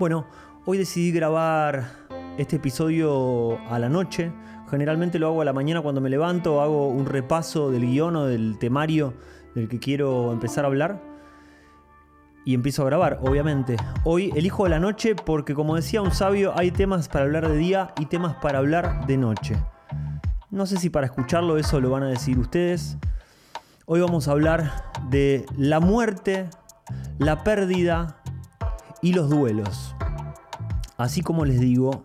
Bueno, hoy decidí grabar este episodio a la noche. Generalmente lo hago a la mañana cuando me levanto, hago un repaso del guion o del temario del que quiero empezar a hablar. Y empiezo a grabar, obviamente. Hoy elijo la noche porque, como decía un sabio, hay temas para hablar de día y temas para hablar de noche. No sé si para escucharlo eso lo van a decir ustedes. Hoy vamos a hablar de la muerte, la pérdida y los duelos. Así como les digo,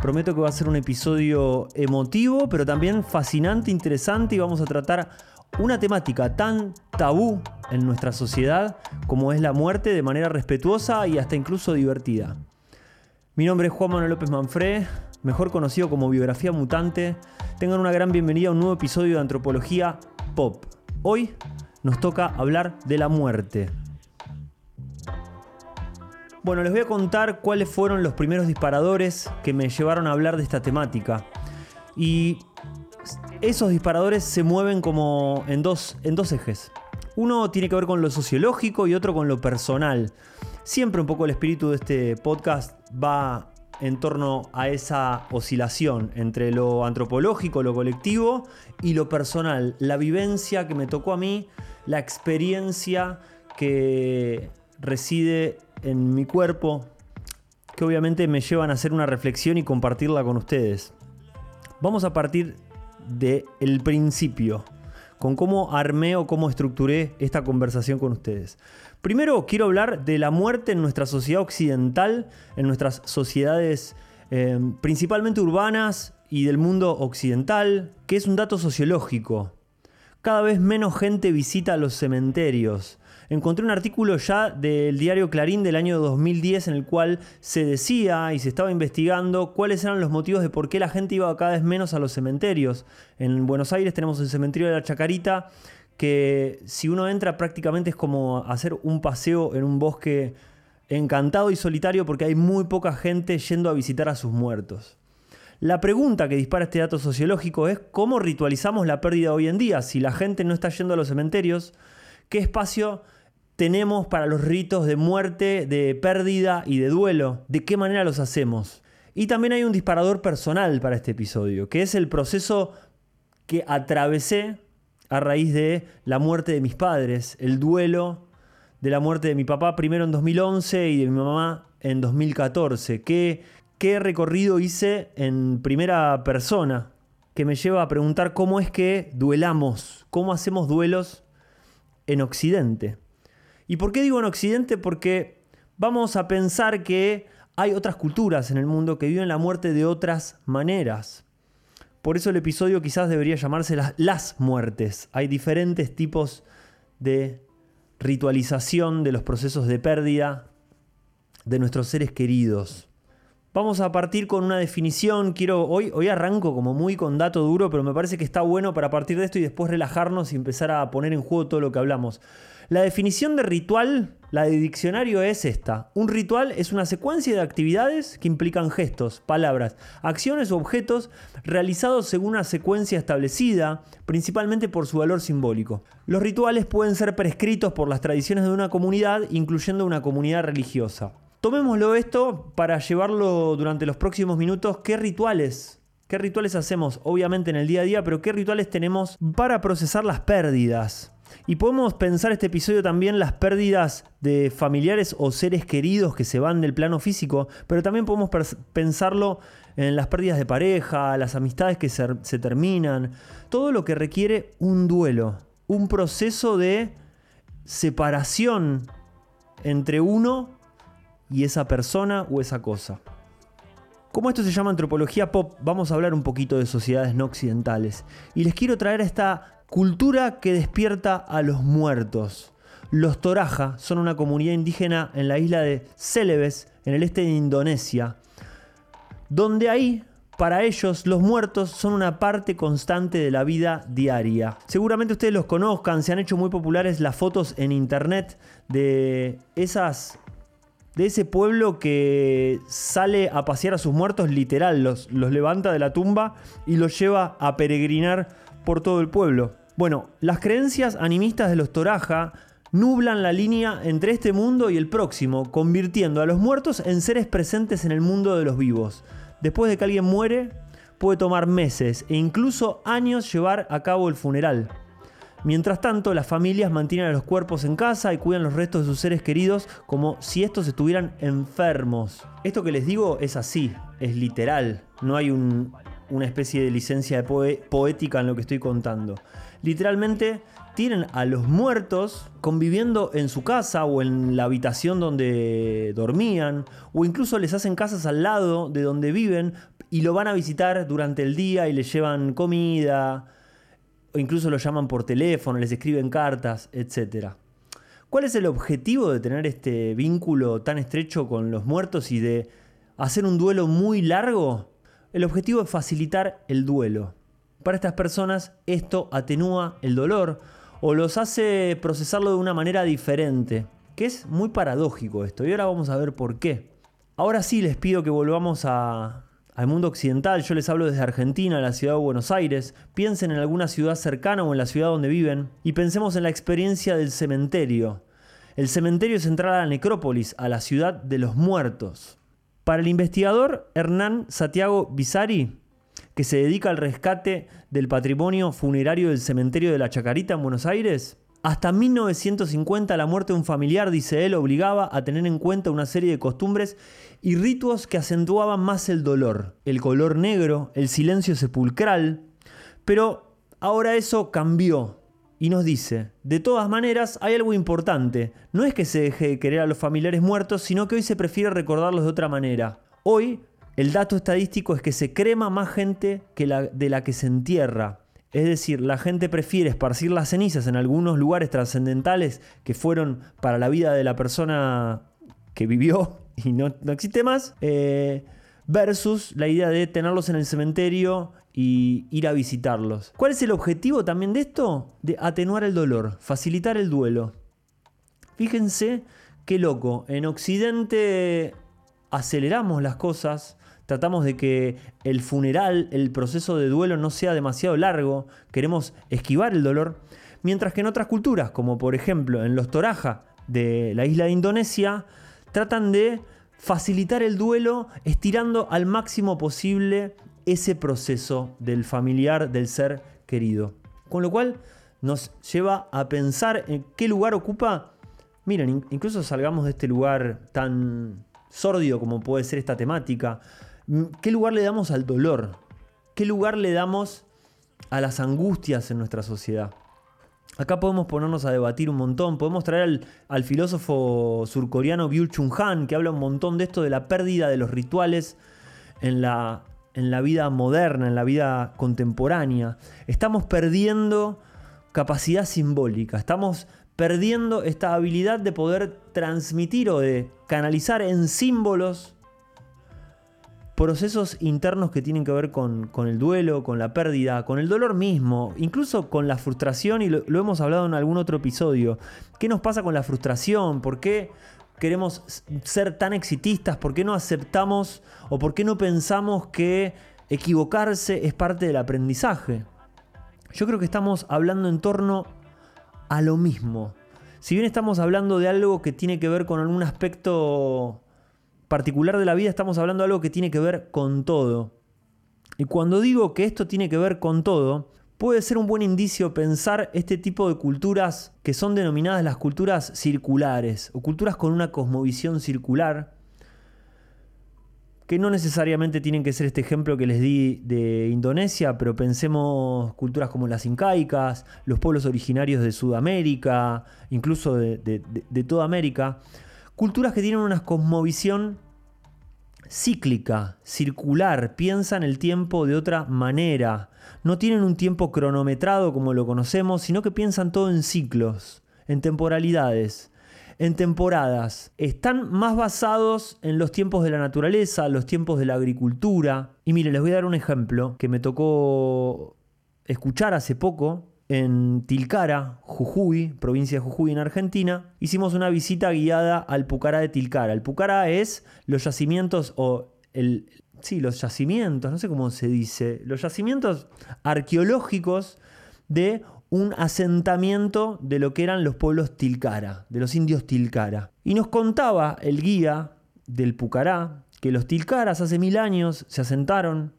prometo que va a ser un episodio emotivo, pero también fascinante, interesante y vamos a tratar una temática tan tabú en nuestra sociedad como es la muerte de manera respetuosa y hasta incluso divertida. Mi nombre es Juan Manuel López Manfré, mejor conocido como Biografía Mutante. Tengan una gran bienvenida a un nuevo episodio de Antropología Pop. Hoy nos toca hablar de la muerte. Bueno, les voy a contar cuáles fueron los primeros disparadores que me llevaron a hablar de esta temática. Y esos disparadores se mueven como en dos, en dos ejes. Uno tiene que ver con lo sociológico y otro con lo personal. Siempre un poco el espíritu de este podcast va en torno a esa oscilación entre lo antropológico, lo colectivo y lo personal, la vivencia que me tocó a mí, la experiencia que reside en mi cuerpo que obviamente me llevan a hacer una reflexión y compartirla con ustedes. Vamos a partir del el principio, con cómo armé o cómo estructuré esta conversación con ustedes. Primero quiero hablar de la muerte en nuestra sociedad occidental, en nuestras sociedades eh, principalmente urbanas y del mundo occidental, que es un dato sociológico. Cada vez menos gente visita los cementerios encontré un artículo ya del diario Clarín del año 2010 en el cual se decía y se estaba investigando cuáles eran los motivos de por qué la gente iba cada vez menos a los cementerios. En Buenos Aires tenemos el cementerio de la Chacarita, que si uno entra prácticamente es como hacer un paseo en un bosque encantado y solitario porque hay muy poca gente yendo a visitar a sus muertos. La pregunta que dispara este dato sociológico es cómo ritualizamos la pérdida hoy en día. Si la gente no está yendo a los cementerios, ¿qué espacio tenemos para los ritos de muerte, de pérdida y de duelo? ¿De qué manera los hacemos? Y también hay un disparador personal para este episodio, que es el proceso que atravesé a raíz de la muerte de mis padres, el duelo de la muerte de mi papá primero en 2011 y de mi mamá en 2014. ¿Qué, qué recorrido hice en primera persona? Que me lleva a preguntar cómo es que duelamos, cómo hacemos duelos en Occidente. ¿Y por qué digo en Occidente? Porque vamos a pensar que hay otras culturas en el mundo que viven la muerte de otras maneras. Por eso el episodio quizás debería llamarse las, las muertes. Hay diferentes tipos de ritualización de los procesos de pérdida de nuestros seres queridos. Vamos a partir con una definición. Quiero hoy hoy arranco como muy con dato duro, pero me parece que está bueno para partir de esto y después relajarnos y empezar a poner en juego todo lo que hablamos. La definición de ritual, la de diccionario es esta. Un ritual es una secuencia de actividades que implican gestos, palabras, acciones o objetos realizados según una secuencia establecida, principalmente por su valor simbólico. Los rituales pueden ser prescritos por las tradiciones de una comunidad, incluyendo una comunidad religiosa. Tomémoslo esto para llevarlo durante los próximos minutos. ¿Qué rituales ¿Qué rituales hacemos? Obviamente en el día a día, pero ¿qué rituales tenemos para procesar las pérdidas? Y podemos pensar este episodio también las pérdidas de familiares o seres queridos que se van del plano físico, pero también podemos pensarlo en las pérdidas de pareja, las amistades que se, se terminan, todo lo que requiere un duelo, un proceso de separación entre uno y esa persona o esa cosa. Como esto se llama antropología pop, vamos a hablar un poquito de sociedades no occidentales. Y les quiero traer esta Cultura que despierta a los muertos. Los Toraja son una comunidad indígena en la isla de Celebes, en el este de Indonesia, donde ahí, para ellos, los muertos son una parte constante de la vida diaria. Seguramente ustedes los conozcan, se han hecho muy populares las fotos en internet de esas de ese pueblo que sale a pasear a sus muertos literal, los, los levanta de la tumba y los lleva a peregrinar por todo el pueblo. Bueno, las creencias animistas de los Toraja nublan la línea entre este mundo y el próximo, convirtiendo a los muertos en seres presentes en el mundo de los vivos. Después de que alguien muere, puede tomar meses e incluso años llevar a cabo el funeral. Mientras tanto, las familias mantienen a los cuerpos en casa y cuidan los restos de sus seres queridos como si estos estuvieran enfermos. Esto que les digo es así, es literal. No hay una especie de licencia de poética en lo que estoy contando. Literalmente tienen a los muertos conviviendo en su casa o en la habitación donde dormían, o incluso les hacen casas al lado de donde viven y lo van a visitar durante el día y les llevan comida, o incluso lo llaman por teléfono, les escriben cartas, etc. ¿Cuál es el objetivo de tener este vínculo tan estrecho con los muertos y de hacer un duelo muy largo? El objetivo es facilitar el duelo. Para estas personas esto atenúa el dolor o los hace procesarlo de una manera diferente, que es muy paradójico esto, y ahora vamos a ver por qué. Ahora sí les pido que volvamos al mundo occidental, yo les hablo desde Argentina, la ciudad de Buenos Aires, piensen en alguna ciudad cercana o en la ciudad donde viven y pensemos en la experiencia del cementerio. El cementerio es entrar a la necrópolis, a la ciudad de los muertos. Para el investigador Hernán Santiago Bisari, que se dedica al rescate del patrimonio funerario del cementerio de la Chacarita en Buenos Aires, hasta 1950 la muerte de un familiar, dice él, obligaba a tener en cuenta una serie de costumbres y ritos que acentuaban más el dolor, el color negro, el silencio sepulcral. Pero ahora eso cambió y nos dice, de todas maneras hay algo importante, no es que se deje de querer a los familiares muertos, sino que hoy se prefiere recordarlos de otra manera. Hoy el dato estadístico es que se crema más gente que de la que se entierra. Es decir, la gente prefiere esparcir las cenizas en algunos lugares trascendentales que fueron para la vida de la persona que vivió y no, existe más, eh, versus la idea de tenerlos en el cementerio y ir a visitarlos. ¿Cuál es el objetivo también de esto? De atenuar el dolor, facilitar el duelo. Fíjense qué loco, en Occidente aceleramos las cosas, tratamos de que el funeral, el proceso de duelo no sea demasiado largo, queremos esquivar el dolor, mientras que en otras culturas, como por ejemplo en los Toraja de la isla de Indonesia, tratan de facilitar el duelo estirando al máximo posible ese proceso del familiar, del ser querido. Con lo cual nos lleva a pensar en qué lugar ocupa, miren, incluso salgamos de este lugar tan sórdido como puede ser esta temática, ¿Qué lugar le damos al dolor? ¿Qué lugar le damos a las angustias en nuestra sociedad? Acá podemos ponernos a debatir un montón. Podemos traer al, filósofo surcoreano Byul Chung Han, que habla un montón de esto de la pérdida de los rituales en la, en la vida moderna, en la vida contemporánea. Estamos perdiendo capacidad simbólica. Estamos perdiendo esta habilidad de poder transmitir o de canalizar en símbolos procesos internos que tienen que ver con, el duelo, con la pérdida, con el dolor mismo, incluso con la frustración, y lo, hemos hablado en algún otro episodio. ¿Qué nos pasa con la frustración? ¿Por qué queremos ser tan exitistas? ¿Por qué no aceptamos o por qué no pensamos que equivocarse es parte del aprendizaje? Yo creo que estamos hablando en torno a lo mismo. Si bien estamos hablando de algo que tiene que ver con algún aspecto particular de la vida estamos hablando de algo que tiene que ver con todo. Y cuando digo que esto tiene que ver con todo, puede ser un buen indicio pensar este tipo de culturas que son denominadas las culturas circulares o culturas con una cosmovisión circular, que no necesariamente tienen que ser este ejemplo que les di de Indonesia, pero pensemos culturas como las incaicas, los pueblos originarios de Sudamérica, incluso de, de toda América, Culturas que tienen una cosmovisión cíclica, circular, piensan el tiempo de otra manera. No tienen un tiempo cronometrado como lo conocemos, sino que piensan todo en ciclos, en temporalidades, en temporadas. Están más basados en los tiempos de la naturaleza, los tiempos de la agricultura. Y miren, les voy a dar un ejemplo que me tocó escuchar hace poco en Tilcara, Jujuy, provincia de Jujuy en Argentina, hicimos una visita guiada al Pucará de Tilcara. El Pucará es los yacimientos o el sí, los yacimientos, no sé cómo se dice, los yacimientos arqueológicos de un asentamiento de lo que eran los pueblos Tilcara, de los indios Tilcara. Y nos contaba el guía del Pucará que los Tilcaras hace mil años se asentaron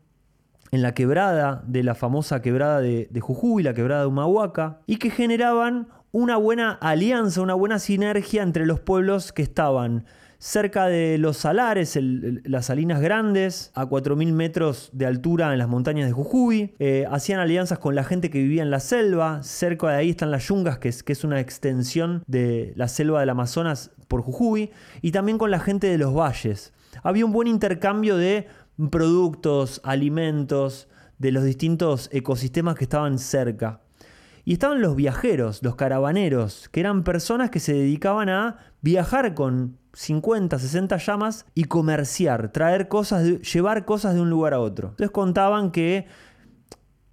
en la quebrada de la famosa quebrada de, Jujuy, la quebrada de Humahuaca, y que generaban una buena alianza, una buena sinergia entre los pueblos que estaban cerca de los salares, las salinas grandes, a 4.000 metros de altura en las montañas de Jujuy. Eh, hacían alianzas con la gente que vivía en la selva. Cerca de ahí están las yungas, que es, que es una extensión de la selva del Amazonas por Jujuy. Y también con la gente de los valles. Había un buen intercambio de productos, alimentos, de los distintos ecosistemas que estaban cerca. Y estaban los viajeros, los caravaneros, que eran personas que se dedicaban a viajar con 50, 60 llamas y comerciar, traer cosas, llevar cosas de un lugar a otro. Entonces contaban que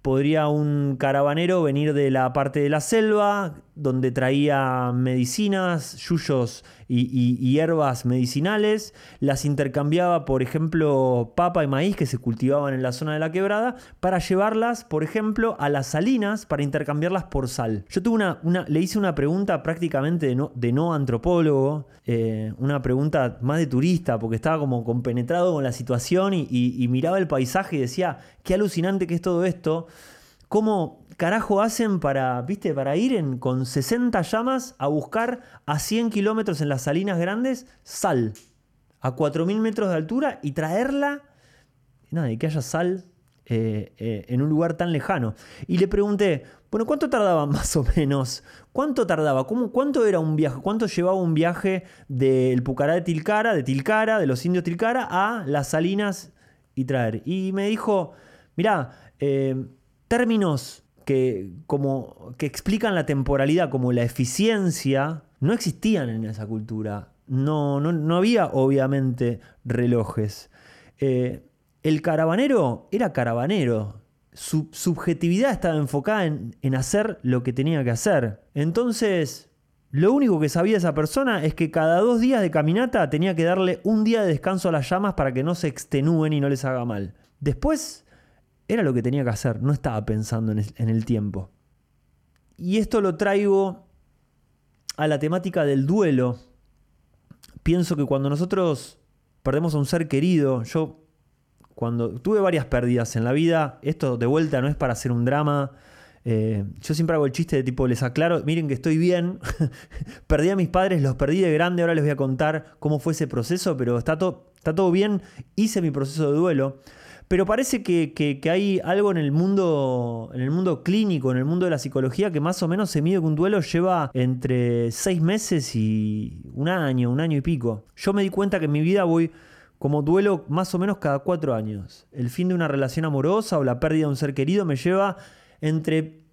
podría un caravanero venir de la parte de la selva, donde traía medicinas, yuyos y, hierbas medicinales, las intercambiaba, por ejemplo, papa y maíz que se cultivaban en la zona de la quebrada, para llevarlas, por ejemplo, a las salinas para intercambiarlas por sal. Yo tuve una, una le hice una pregunta prácticamente de no, de no antropólogo, eh, una pregunta más de turista, porque estaba como compenetrado con la situación y, y miraba el paisaje y decía, qué alucinante que es todo esto. ¿Cómo carajo hacen para, viste, para ir en, con 60 llamas a buscar a 100 kilómetros en las salinas grandes sal a 4.000 metros de altura y traerla, nada, y que haya sal eh, eh, en un lugar tan lejano. Y le pregunté, bueno, ¿cuánto tardaba más o menos? ¿Cuánto tardaba? ¿Cómo, ¿Cuánto era un viaje? ¿Cuánto llevaba un viaje del Pucará de Tilcara, de Tilcara, de los indios Tilcara, a las salinas y traer? Y me dijo, mirá, eh, términos que, como, que explican la temporalidad como la eficiencia no existían en esa cultura. No, no, había obviamente relojes. Eh, el caravanero era caravanero. Su subjetividad estaba enfocada en, en hacer lo que tenía que hacer. Entonces, lo único que sabía esa persona es que cada dos días de caminata tenía que darle un día de descanso a las llamas para que no se extenúen y no les haga mal. Después era lo que tenía que hacer, no estaba pensando en el, tiempo. Y esto lo traigo a la temática del duelo. Pienso que cuando nosotros perdemos a un ser querido, yo cuando tuve varias pérdidas en la vida, esto de vuelta no es para hacer un drama. Eh, yo siempre hago el chiste de tipo, les aclaro, miren que estoy bien, perdí a mis padres, los perdí de grande, ahora les voy a contar cómo fue ese proceso, pero está, está todo bien, hice mi proceso de duelo. Pero parece que, hay algo en el mundo, en el mundo clínico, en el mundo de la psicología, que más o menos se mide que un duelo lleva entre seis meses y un año, un año y pico. Yo me di cuenta que en mi vida voy como duelo más o menos cada cuatro años. El fin de una relación amorosa o la pérdida de un ser querido me lleva entre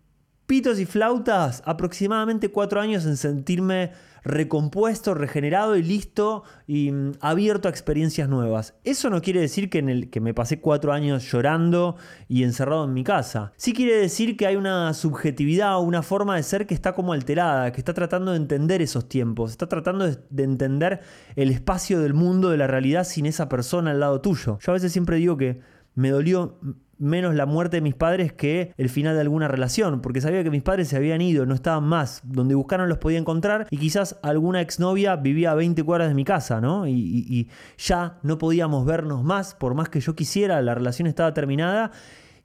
pitos y flautas aproximadamente cuatro años en sentirme recompuesto, regenerado y listo y mm, abierto a experiencias nuevas. Eso no quiere decir que, en el, que me pasé cuatro años llorando y encerrado en mi casa. Sí quiere decir que hay una subjetividad o una forma de ser que está como alterada, que está tratando de entender esos tiempos, está tratando de entender el espacio del mundo, de la realidad sin esa persona al lado tuyo. Yo a veces siempre digo que me dolió menos la muerte de mis padres que el final de alguna relación, porque sabía que mis padres se habían ido, no estaban más, donde buscaron los podía encontrar y quizás alguna exnovia vivía a 20 cuadras de mi casa, ¿no? Y, ya no podíamos vernos más, por más que yo quisiera, la relación estaba terminada.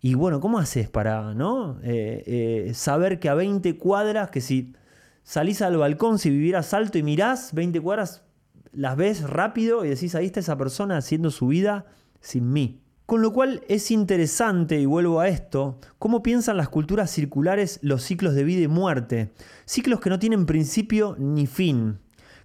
Y bueno, ¿cómo haces para, ¿no? Eh, eh, saber que a 20 cuadras, que si salís al balcón, si vivieras alto y mirás 20 cuadras, las ves rápido y decís, ahí está esa persona haciendo su vida sin mí. Con lo cual es interesante, y vuelvo a esto, cómo piensan las culturas circulares los ciclos de vida y muerte, ciclos que no tienen principio ni fin.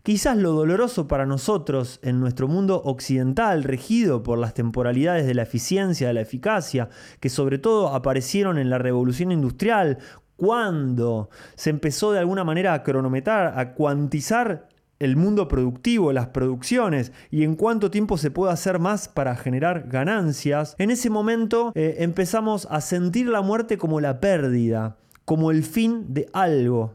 Quizás lo doloroso para nosotros en nuestro mundo occidental, regido por las temporalidades de la eficiencia, de la eficacia, que sobre todo aparecieron en la revolución industrial, cuando se empezó de alguna manera a cronometrar, a cuantizar el mundo productivo, las producciones y en cuánto tiempo se puede hacer más para generar ganancias, en ese momento eh, empezamos a sentir la muerte como la pérdida, como el fin de algo.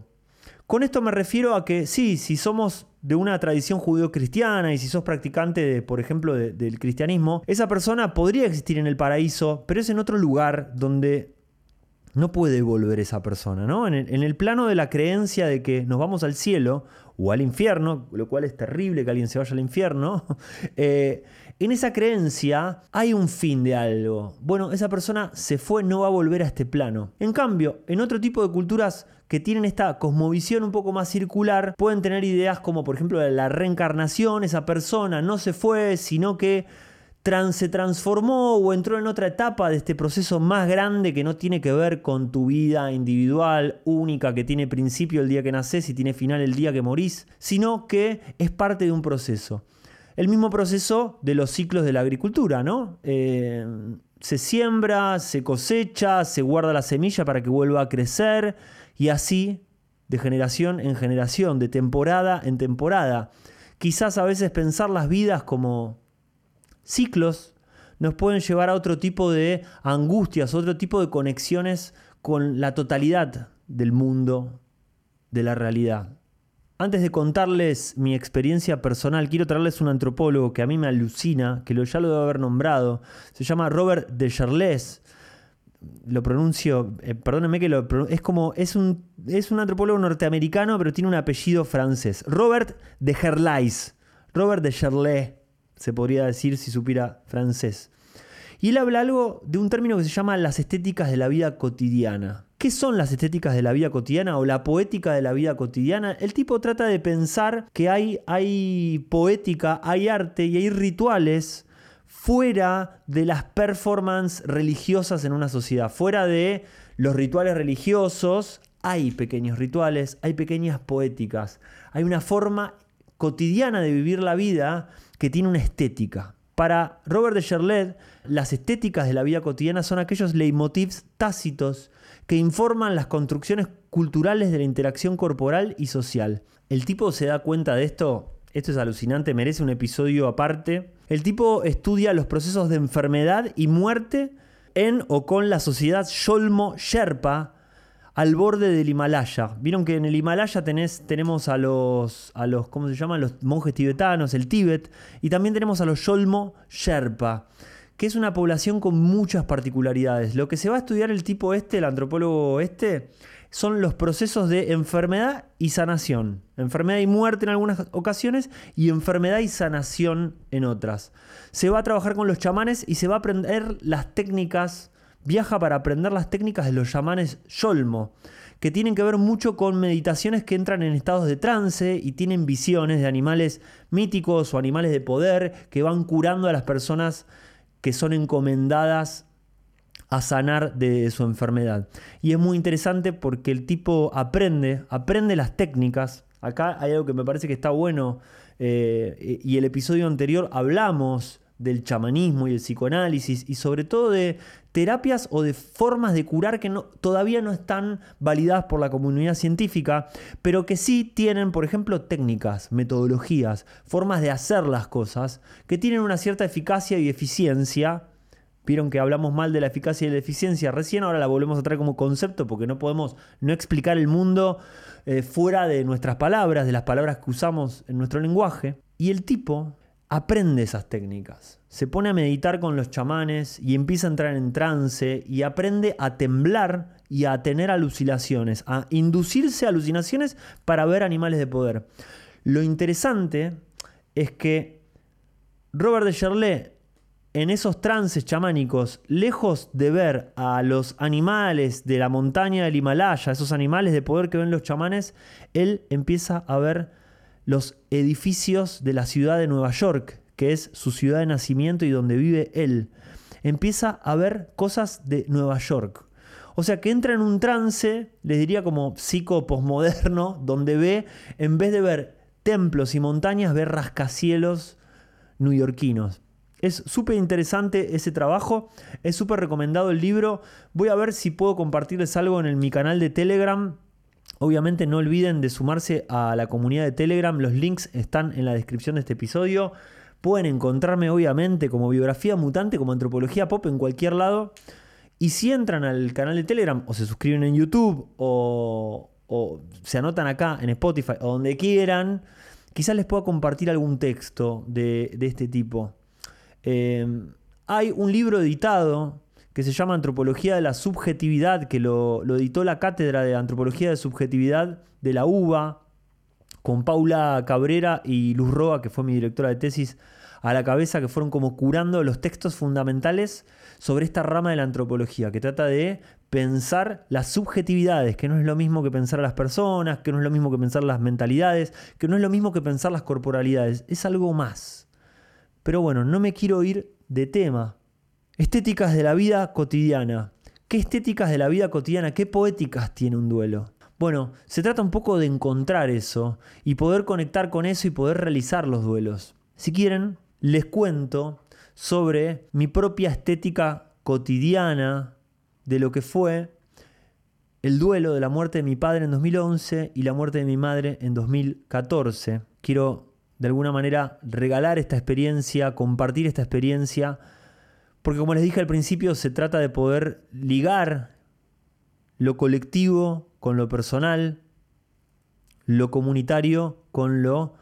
Con esto me refiero a que sí, si somos de una tradición judío-cristiana y si sos practicante, de, por ejemplo, del cristianismo, esa persona podría existir en el paraíso, pero es en otro lugar donde no puede volver esa persona, ¿no? En el, plano de la creencia de que nos vamos al cielo o al infierno, lo cual es terrible que alguien se vaya al infierno, eh, en esa creencia hay un fin de algo. Bueno, esa persona se fue, no va a volver a este plano. En cambio, en otro tipo de culturas que tienen esta cosmovisión un poco más circular, pueden tener ideas como por ejemplo la reencarnación, esa persona no se fue, sino que se transformó o entró en otra etapa de este proceso más grande que no tiene que ver con tu vida individual, única, que tiene principio el día que naces y tiene final el día que morís, sino que es parte de un proceso. El mismo proceso de los ciclos de la agricultura, ¿no? Eh, se siembra, se cosecha, se guarda la semilla para que vuelva a crecer y así de generación en generación, de temporada en temporada. Quizás a veces pensar las vidas como ciclos nos pueden llevar a otro tipo de angustias, otro tipo de conexiones con la totalidad del mundo, de la realidad. Antes de contarles mi experiencia personal, quiero traerles un antropólogo que a mí me alucina, que ya lo debo haber nombrado. Se llama Robert de Charles. Lo pronuncio, eh, perdónenme que lo es como es un es un antropólogo norteamericano, pero tiene un apellido francés. Robert de Gerlais. Robert de Charles se podría decir si supiera francés. Y él habla algo de un término que se llama las estéticas de la vida cotidiana. ¿Qué son las estéticas de la vida cotidiana o la poética de la vida cotidiana? El tipo trata de pensar que hay, hay poética, hay arte y hay rituales fuera de las performances religiosas en una sociedad. Fuera de los rituales religiosos, hay pequeños rituales, hay pequeñas poéticas. Hay una forma cotidiana de vivir la vida que tiene una estética. Para Robert de Cherlet, las estéticas de la vida cotidiana son aquellos leitmotivs tácitos que informan las construcciones culturales de la interacción corporal y social. El tipo se da cuenta de esto, esto es alucinante, merece un episodio aparte. El tipo estudia los procesos de enfermedad y muerte en o con la sociedad Sholmo Sherpa, al borde del Himalaya. Vieron que en el Himalaya tenés, tenemos a los, a los, ¿cómo se llaman? Los monjes tibetanos, el Tíbet, y también tenemos a los Yolmo Sherpa, que es una población con muchas particularidades. Lo que se va a estudiar el tipo este, el antropólogo este, son los procesos de enfermedad y sanación. Enfermedad y muerte en algunas ocasiones y enfermedad y sanación en otras. Se va a trabajar con los chamanes y se va a aprender las técnicas viaja para aprender las técnicas de los chamanes Yolmo, que tienen que ver mucho con meditaciones que entran en estados de trance y tienen visiones de animales míticos o animales de poder que van curando a las personas que son encomendadas a sanar de su enfermedad. Y es muy interesante porque el tipo aprende, aprende las técnicas. Acá hay algo que me parece que está bueno eh, y el episodio anterior hablamos del chamanismo y el psicoanálisis y sobre todo de terapias o de formas de curar que todavía no están validadas por la comunidad científica, pero que sí tienen, por ejemplo, técnicas, metodologías, formas de hacer las cosas que tienen una cierta eficacia y eficiencia. Vieron que hablamos mal de la eficacia y la eficiencia recién, ahora la volvemos a traer como concepto porque no podemos no explicar el mundo eh, fuera de nuestras palabras, de las palabras que usamos en nuestro lenguaje. Y el tipo aprende esas técnicas. Se pone a meditar con los chamanes y empieza a entrar en trance y aprende a temblar y a tener alucinaciones, a inducirse a alucinaciones para ver animales de poder. Lo interesante es que Robert de Cherlet en esos trances chamánicos, lejos de ver a los animales de la montaña del Himalaya, esos animales de poder que ven los chamanes, él empieza a ver los edificios de la ciudad de Nueva York, que es su ciudad de nacimiento y donde vive él. Empieza a ver cosas de Nueva York. O sea que entra en un trance, les diría como psico-posmoderno, donde ve, en vez de ver templos y montañas, ve rascacielos newyorquinos. Es súper interesante ese trabajo, es súper recomendado el libro. Voy a ver si puedo compartirles algo en mi canal de Telegram Obviamente no olviden de sumarse a la comunidad de Telegram, los links están en la descripción de este episodio. Pueden encontrarme obviamente como biografía mutante, como antropología pop en cualquier lado. Y si entran al canal de Telegram o se suscriben en YouTube o, se anotan acá en Spotify o donde quieran, quizás les pueda compartir algún texto de, este tipo. Eh, hay un libro editado que se llama Antropología de la Subjetividad, que lo, lo editó la Cátedra de Antropología de Subjetividad de la UBA, con Paula Cabrera y Luz Roa, que fue mi directora de tesis, a la cabeza, que fueron como curando los textos fundamentales sobre esta rama de la antropología, que trata de pensar las subjetividades, que no es lo mismo que pensar a las personas, que no es lo mismo que pensar las mentalidades, que no es lo mismo que pensar las corporalidades, es algo más. Pero bueno, no me quiero ir de tema. Estéticas de la vida cotidiana. ¿Qué estéticas de la vida cotidiana, qué poéticas tiene un duelo? Bueno, se trata un poco de encontrar eso y poder conectar con eso y poder realizar los duelos. Si quieren, les cuento sobre mi propia estética cotidiana de lo que fue el duelo de la muerte de mi padre en 2011 y la muerte de mi madre en 2014. Quiero de alguna manera regalar esta experiencia, compartir esta experiencia, porque como les dije al principio, se trata de poder ligar lo colectivo con lo personal, lo comunitario con lo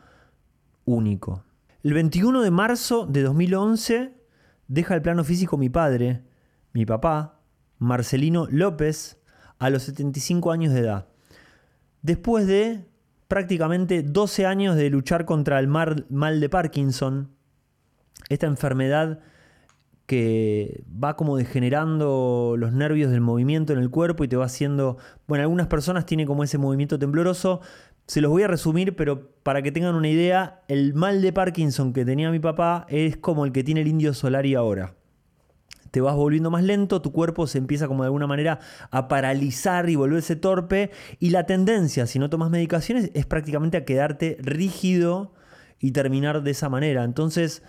único. El 21 de marzo de 2011 deja el plano físico mi padre, mi papá, Marcelino López, a los 75 años de edad. Después de prácticamente 12 años de luchar contra el mal de Parkinson, esta enfermedad que va como degenerando los nervios del movimiento en el cuerpo y te va haciendo, bueno, algunas personas tienen como ese movimiento tembloroso, se los voy a resumir, pero para que tengan una idea, el mal de Parkinson que tenía mi papá es como el que tiene el indio Solari ahora. Te vas volviendo más lento, tu cuerpo se empieza como de alguna manera a paralizar y volverse torpe y la tendencia, si no tomas medicaciones, es prácticamente a quedarte rígido y terminar de esa manera. Entonces,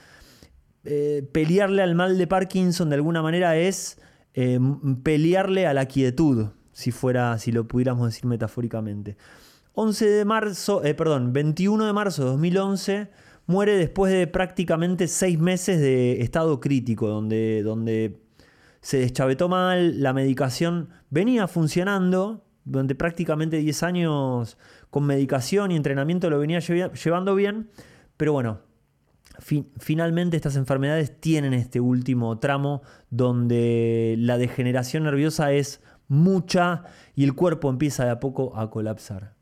eh, pelearle al mal de Parkinson de alguna manera es eh, pelearle a la quietud, si fuera, si lo pudiéramos decir metafóricamente. 11 de marzo, eh, perdón, 21 de marzo de 2011 muere después de prácticamente seis meses de estado crítico, donde, donde se deschavetó mal, la medicación venía funcionando, donde prácticamente 10 años con medicación y entrenamiento lo venía llevando bien, pero bueno, finalmente estas enfermedades tienen este último tramo donde la degeneración nerviosa es mucha y el cuerpo empieza de a poco a colapsar.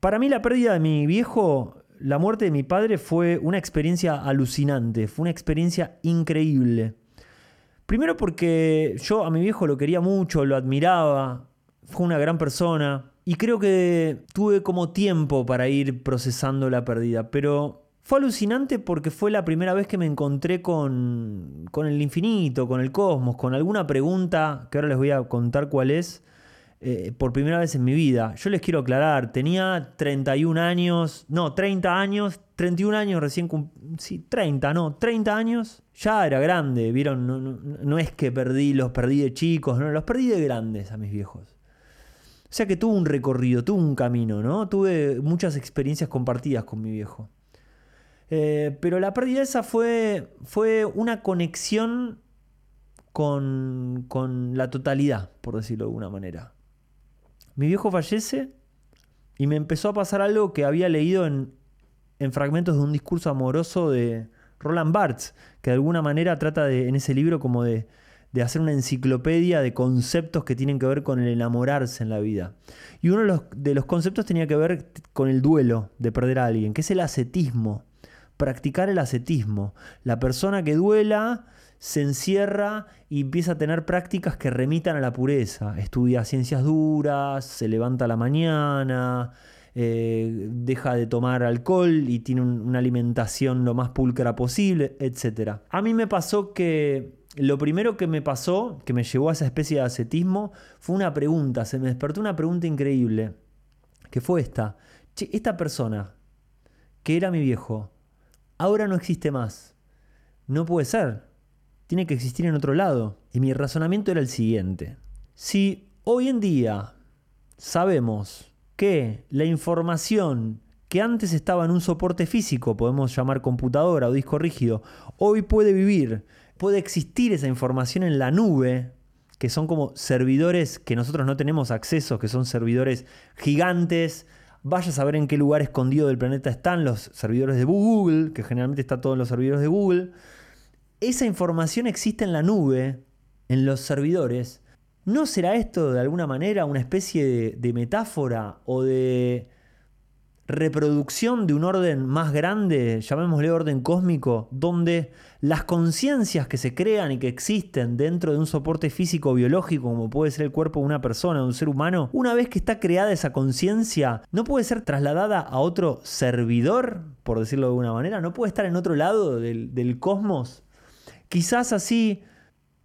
Para mí la pérdida de mi viejo, la muerte de mi padre fue una experiencia alucinante, fue una experiencia increíble. Primero porque yo a mi viejo lo quería mucho, lo admiraba, fue una gran persona y creo que tuve como tiempo para ir procesando la pérdida, pero fue alucinante porque fue la primera vez que me encontré con, el infinito, con el cosmos, con alguna pregunta, que ahora les voy a contar cuál es, eh, por primera vez en mi vida. Yo les quiero aclarar, tenía 31 años, no, 30 años, 31 años recién, sí, 30, no, 30 años, ya era grande, vieron, no, no es que perdí, los perdí de chicos, no, los perdí de grandes a mis viejos. O sea que tuve un recorrido, tuve un camino, ¿no? Tuve muchas experiencias compartidas con mi viejo. Eh, pero la pérdida esa fue, fue una conexión con, con la totalidad, por decirlo de alguna manera. Mi viejo fallece y me empezó a pasar algo que había leído en, en fragmentos de un discurso amoroso de Roland Barthes, que de alguna manera trata de, en ese libro como de, de hacer una enciclopedia de conceptos que tienen que ver con el enamorarse en la vida. Y uno de los, de los conceptos tenía que ver con el duelo de perder a alguien, que es el ascetismo practicar el ascetismo. La persona que duela se encierra y empieza a tener prácticas que remitan a la pureza. Estudia ciencias duras, se levanta a la mañana, eh, deja de tomar alcohol y tiene una alimentación lo más pulcra posible, etc. A mí me pasó que lo primero que me pasó, que me llevó a esa especie de ascetismo, fue una pregunta, se me despertó una pregunta increíble, que fue esta. esta persona, que era mi viejo, ahora no existe más. No puede ser. Tiene que existir en otro lado. Y mi razonamiento era el siguiente. Si hoy en día sabemos que la información que antes estaba en un soporte físico, podemos llamar computadora o disco rígido, hoy puede vivir, puede existir esa información en la nube, que son como servidores que nosotros no tenemos acceso, que son servidores gigantes, Vaya a saber en qué lugar escondido del planeta están los servidores de Google, que generalmente está todos los servidores de Google. Esa información existe en la nube en los servidores, ¿no será esto de alguna manera una especie de, de metáfora o de reproducción de un orden más grande, llamémosle orden cósmico, donde las conciencias que se crean y que existen dentro de un soporte físico biológico, como puede ser el cuerpo de una persona, de un ser humano, una vez que está creada esa conciencia, no puede ser trasladada a otro servidor, por decirlo de alguna manera, no puede estar en otro lado del, del cosmos. Quizás así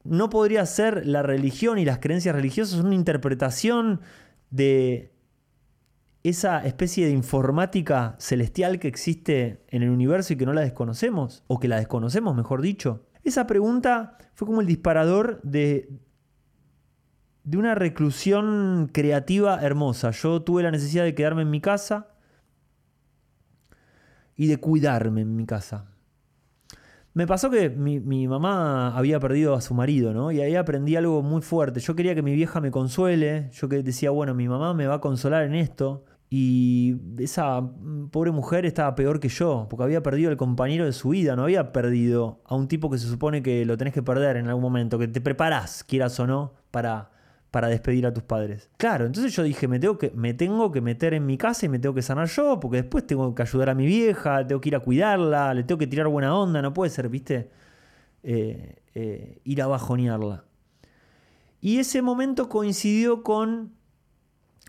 no podría ser la religión y las creencias religiosas una interpretación de esa especie de informática celestial que existe en el universo y que no la desconocemos, o que la desconocemos, mejor dicho? Esa pregunta fue como el disparador de, de una reclusión creativa hermosa. Yo tuve la necesidad de quedarme en mi casa y de cuidarme en mi casa. Me pasó que mi, mamá había perdido a su marido, ¿no? Y ahí aprendí algo muy fuerte. Yo quería que mi vieja me consuele. Yo que decía, bueno, mi mamá me va a consolar en esto. Y esa pobre mujer estaba peor que yo, porque había perdido el compañero de su vida, no había perdido a un tipo que se supone que lo tenés que perder en algún momento, que te preparás, quieras o no, para, para despedir a tus padres. Claro, entonces yo dije, me tengo, que, me tengo que meter en mi casa y me tengo que sanar yo, porque después tengo que ayudar a mi vieja, tengo que ir a cuidarla, le tengo que tirar buena onda, no puede ser, viste, eh, eh, ir a bajonearla. Y ese momento coincidió con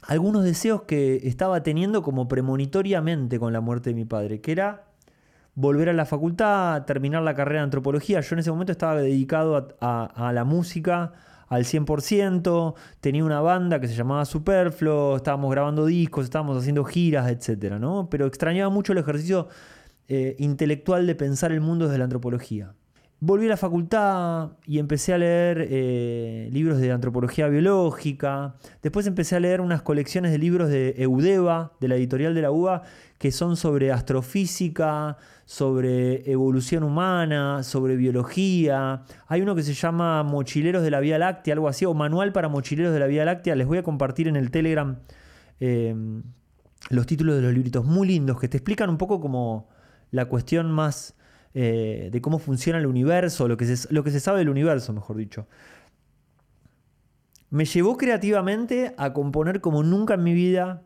algunos deseos que estaba teniendo como premonitoriamente con la muerte de mi padre, que era volver a la facultad, terminar la carrera de antropología. Yo en ese momento estaba dedicado a, la música al 100%, tenía una banda que se llamaba Superfluo, estábamos grabando discos, estábamos haciendo giras, etc. ¿no? Pero extrañaba mucho el ejercicio eh, intelectual de pensar el mundo desde la antropología. Volví a la facultad y empecé a leer eh, libros de antropología biológica. Después empecé a leer unas colecciones de libros de Eudeva, de la editorial de la UBA, que son sobre astrofísica, sobre evolución humana, sobre biología. Hay uno que se llama Mochileros de la Vía Láctea, algo así, o Manual para Mochileros de la Vía Láctea. Les voy a compartir en el Telegram eh, los títulos de los libritos muy lindos que te explican un poco como la cuestión más eh, de cómo funciona el universo, lo que, se, lo que se sabe del universo, mejor dicho. Me llevó creativamente a componer como nunca en mi vida.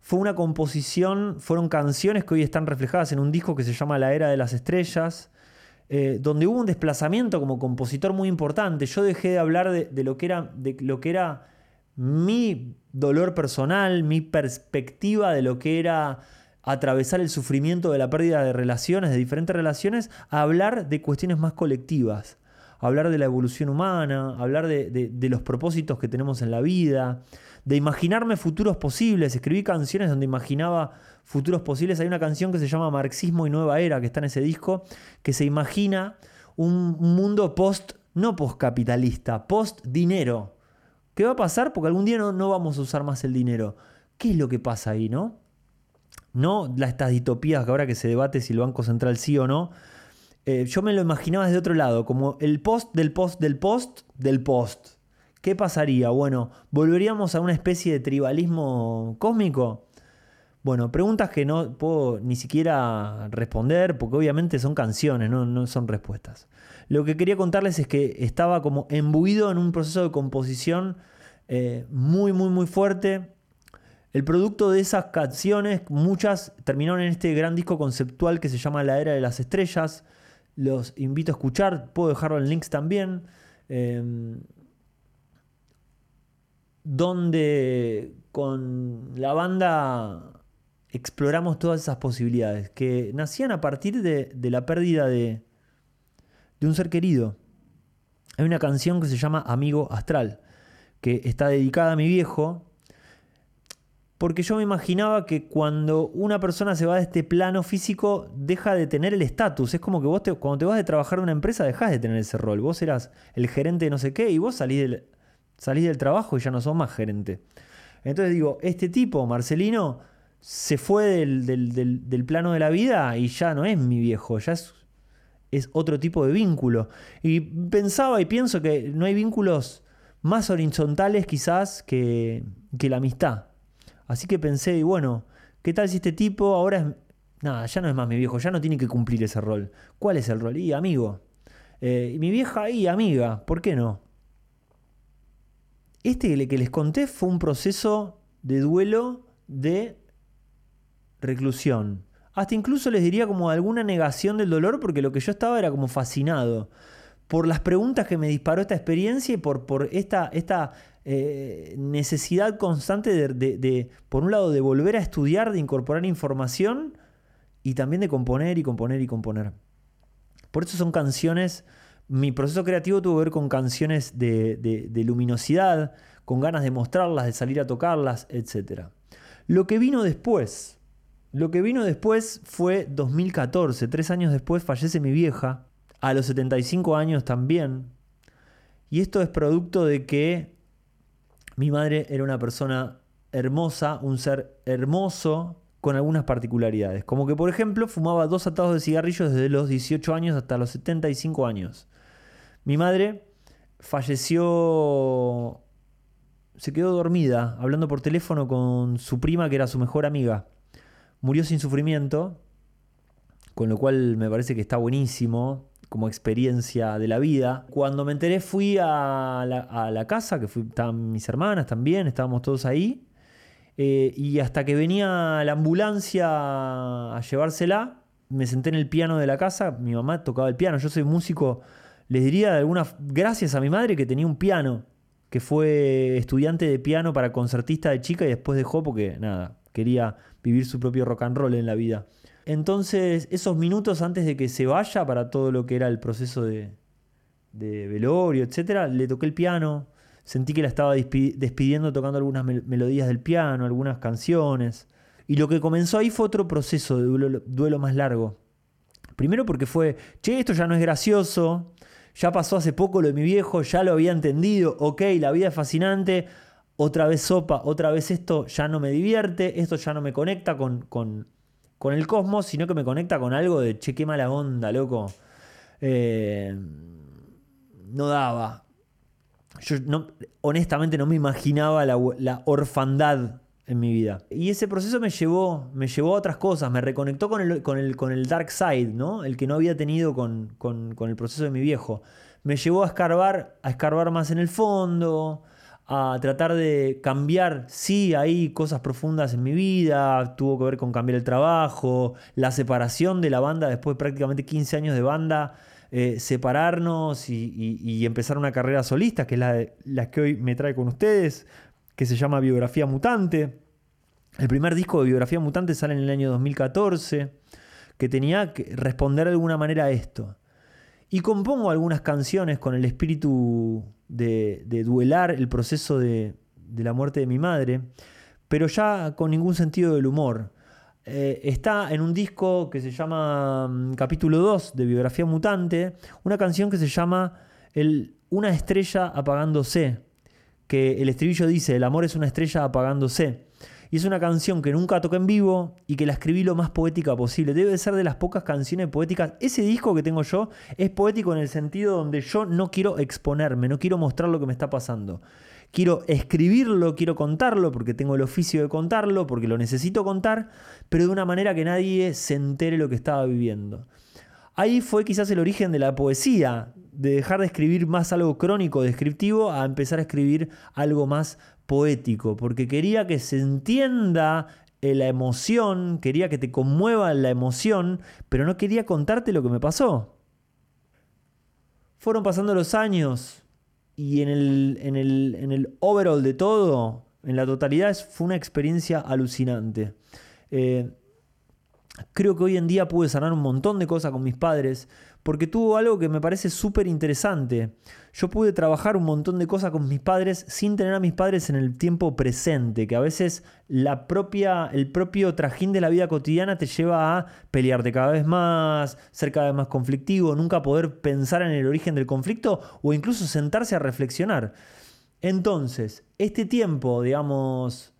Fue una composición, fueron canciones que hoy están reflejadas en un disco que se llama La Era de las Estrellas, eh, donde hubo un desplazamiento como compositor muy importante. Yo dejé de hablar de, lo que era, de lo que era mi dolor personal, mi perspectiva de lo que era atravesar el sufrimiento de la pérdida de relaciones, de diferentes relaciones, hablar de cuestiones más colectivas, hablar de la evolución humana, hablar de, los propósitos que tenemos en la vida, de imaginarme futuros posibles. Escribí canciones donde imaginaba futuros posibles. Hay una canción que se llama Marxismo y Nueva Era, que está en ese disco, que se imagina un mundo post, no postcapitalista, post dinero. ¿Qué va a pasar? Porque algún día no, no vamos a usar más el dinero. ¿Qué es lo que pasa ahí, no? No estas distopías que ahora que se debate si el Banco Central sí o no. Eh, yo me lo imaginaba desde otro lado, como el post del post del post del post. ¿Qué pasaría? Bueno, ¿volveríamos a una especie de tribalismo cósmico? Bueno, preguntas que no puedo ni siquiera responder porque obviamente son canciones, no, son respuestas. Lo que quería contarles es que estaba como embuido en un proceso de composición eh, muy, muy, muy fuerte el producto de esas canciones, muchas terminaron en este gran disco conceptual que se llama La Era de las Estrellas. Los invito a escuchar, puedo dejarlo en links también. Em, donde con la banda exploramos todas esas posibilidades que nacían a partir de, la pérdida de, de un ser querido. Hay una canción que se llama Amigo Astral, que está dedicada a mi viejo, porque yo me imaginaba que cuando una persona se va de este plano físico deja de tener el estatus. Es como que vos cuando te vas de trabajar en una empresa dejas de tener ese rol. Vos eras el gerente de no sé qué y vos salís del, salís del trabajo y ya no sos más gerente. Entonces digo, este tipo, Marcelino, se fue del, plano de la vida y ya no es mi viejo, ya es, es otro tipo de vínculo. Y pensaba y pienso que no hay vínculos más horizontales quizás que, que la amistad. Así que pensé, y bueno, ¿qué tal si este tipo ahora es... Nada, ya no es más mi viejo, ya no tiene que cumplir ese rol. ¿Cuál es el rol? Y amigo. Eh, mi vieja y amiga, ¿por qué no? Este que les conté fue un proceso de duelo de reclusión. Hasta incluso les diría como alguna negación del dolor porque lo que yo estaba era como fascinado por las preguntas que me disparó esta experiencia y por, por esta, esta eh, necesidad constante de, por un lado, de volver a estudiar, de incorporar información y también de componer y componer y componer. Por eso son canciones, mi proceso creativo tuvo que ver con canciones de, luminosidad, con ganas de mostrarlas, de salir a tocarlas, etc. Lo que vino después, lo que vino después fue 2014, tres años después fallece mi vieja, a los 75 años también. Y esto es producto de que mi madre era una persona hermosa, un ser hermoso, con algunas particularidades. Como que, por ejemplo, fumaba dos atados de cigarrillos desde los 18 años hasta los 75 años. Mi madre falleció, se quedó dormida, hablando por teléfono con su prima, que era su mejor amiga. Murió sin sufrimiento, con lo cual me parece que está buenísimo como experiencia de la vida. Cuando me enteré fui a la, casa, que fui, estaban mis hermanas también, estábamos todos ahí. Eh, y hasta que venía la ambulancia a llevársela, me senté en el piano de la casa. Mi mamá tocaba el piano. Yo soy músico, les diría de alguna gracias a mi madre que tenía un piano, que fue estudiante de piano para concertista de chica y después dejó porque nada, quería vivir su propio rock and roll en la vida. Entonces, esos minutos antes de que se vaya para todo lo que era el proceso de, velorio, etcétera, le toqué el piano Sentí que la estaba despidiendo tocando algunas melodías del piano, algunas canciones. Y lo que comenzó ahí fue otro proceso de duelo, más largo. Primero porque fue, che, esto ya no es gracioso, ya pasó hace poco lo de mi viejo, ya lo había entendido, ok, la vida es fascinante, otra vez sopa, otra vez esto ya no me divierte, esto ya no me conecta con, con, con el cosmos, sino que me conecta con algo de, che, qué mala onda, loco. Eh, no daba yo no, honestamente no me imaginaba la, orfandad en mi vida. Y ese proceso me llevó, me llevó a otras cosas, me reconectó con el, con el, con el dark side, ¿no? El que no había tenido con, el proceso de mi viejo. Me llevó a escarbar, a escarbar más en el fondo, a tratar de cambiar, sí, hay cosas profundas en mi vida, tuvo que ver con cambiar el trabajo, la separación de la banda después de prácticamente 15 años de banda eh, separarnos y, empezar una carrera solista, que es la, la que hoy me trae con ustedes, que se llama Biografía Mutante. El primer disco de Biografía Mutante sale en el año 2014, que tenía que responder de alguna manera a esto. Y compongo algunas canciones con el espíritu de, duelar el proceso de, la muerte de mi madre, pero ya con ningún sentido del humor. Eh, está en un disco que se llama mm, Capítulo 2 de Biografía Mutante, una canción que se llama el, Una estrella apagándose, que el estribillo dice, el amor es una estrella apagándose. Y es una canción que nunca toqué en vivo y que la escribí lo más poética posible. Debe ser de las pocas canciones poéticas. Ese disco que tengo yo es poético en el sentido donde yo no quiero exponerme, no quiero mostrar lo que me está pasando quiero escribirlo, quiero contarlo, porque tengo el oficio de contarlo, porque lo necesito contar, pero de una manera que nadie se entere lo que estaba viviendo. Ahí fue quizás el origen de la poesía, de dejar de escribir más algo crónico, descriptivo, a empezar a escribir algo más poético, porque quería que se entienda eh, la emoción, quería que te conmueva la emoción, pero no quería contarte lo que me pasó. Fueron pasando los años, y en el, en el, en el overall de todo, en la totalidad, fue una experiencia alucinante. Eh, creo que hoy en día pude sanar un montón de cosas con mis padres, porque tuvo algo que me parece súper interesante. Yo pude trabajar un montón de cosas con mis padres sin tener a mis padres en el tiempo presente, que a veces la propia, el propio trajín de la vida cotidiana te lleva a pelearte cada vez más, ser cada vez más conflictivo, nunca poder pensar en el origen del conflicto o incluso sentarse a reflexionar. Entonces, este tiempo, digamos,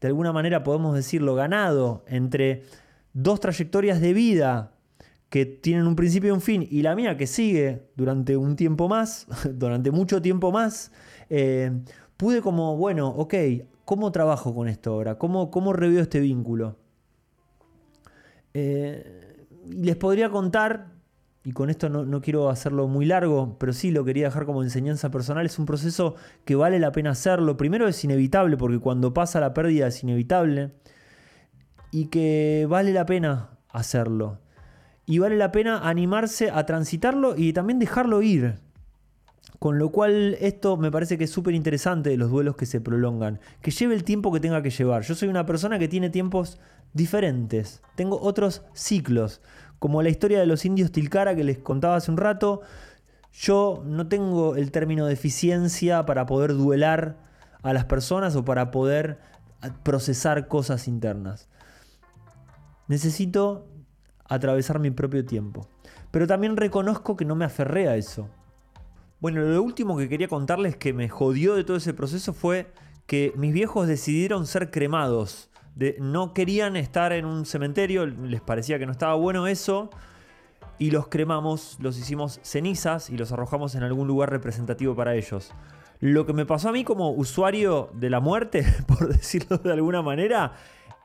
de alguna manera podemos decirlo, ganado entre dos trayectorias de vida que tienen un principio y un fin, y la mía que sigue durante un tiempo más, durante mucho tiempo más, eh, pude como, bueno, ok, ¿cómo trabajo con esto ahora? ¿Cómo, cómo este vínculo? Eh, les podría contar y con esto no, quiero hacerlo muy largo, pero sí lo quería dejar como enseñanza personal, es un proceso que vale la pena hacerlo. Primero es inevitable, porque cuando pasa la pérdida es inevitable, y que vale la pena hacerlo. Y vale la pena animarse a transitarlo y también dejarlo ir. Con lo cual esto me parece que es súper interesante de los duelos que se prolongan. Que lleve el tiempo que tenga que llevar. Yo soy una persona que tiene tiempos diferentes. Tengo otros ciclos como la historia de los indios Tilcara que les contaba hace un rato, yo no tengo el término de eficiencia para poder duelar a las personas o para poder procesar cosas internas. Necesito atravesar mi propio tiempo. Pero también reconozco que no me aferré a eso. Bueno, lo último que quería contarles que me jodió de todo ese proceso fue que mis viejos decidieron ser cremados no querían estar en un cementerio, les parecía que no estaba bueno eso, y los cremamos, los hicimos cenizas y los arrojamos en algún lugar representativo para ellos. Lo que me pasó a mí como usuario de la muerte, por decirlo de alguna manera,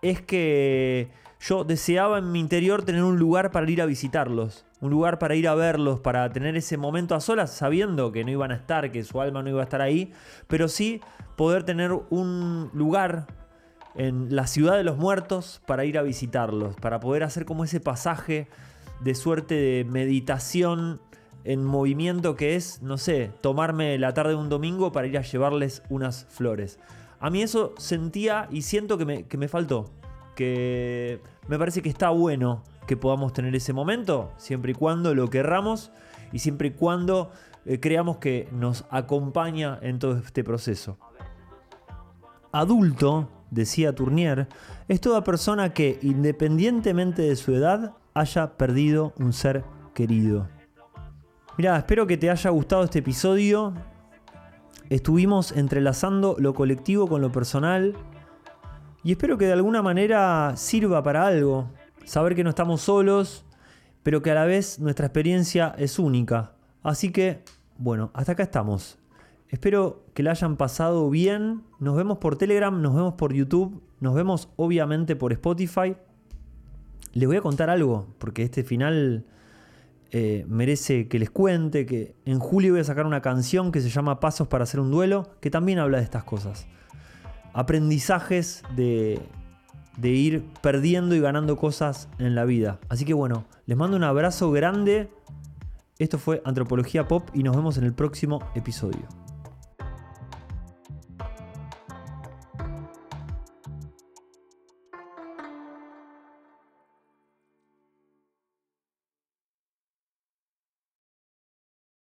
es que yo deseaba en mi interior tener un lugar para ir a visitarlos, un lugar para ir a verlos, para tener ese momento a solas, sabiendo que no iban a estar, que su alma no iba a estar ahí, pero sí poder tener un lugar en la ciudad de los muertos para ir a visitarlos, para poder hacer como ese pasaje de suerte de meditación en movimiento que es, no sé, tomarme la tarde de un domingo para ir a llevarles unas flores. A mí eso sentía y siento que me, que me faltó, que me parece que está bueno que podamos tener ese momento, siempre y cuando lo querramos y siempre y cuando eh, creamos que nos acompaña en todo este proceso. Adulto decía Tournier, es toda persona que, independientemente de su edad, haya perdido un ser querido. Mira, espero que te haya gustado este episodio. Estuvimos entrelazando lo colectivo con lo personal y espero que de alguna manera sirva para algo. Saber que no estamos solos, pero que a la vez nuestra experiencia es única. Así que, bueno, hasta acá estamos. Espero que la hayan pasado bien. Nos vemos por Telegram, nos vemos por YouTube, nos vemos obviamente por Spotify. Les voy a contar algo, porque este final eh, merece que les cuente, que en julio voy a sacar una canción que se llama Pasos para hacer un duelo, que también habla de estas cosas. Aprendizajes de, de ir perdiendo y ganando cosas en la vida. Así que bueno, les mando un abrazo grande. Esto fue Antropología Pop y nos vemos en el próximo episodio.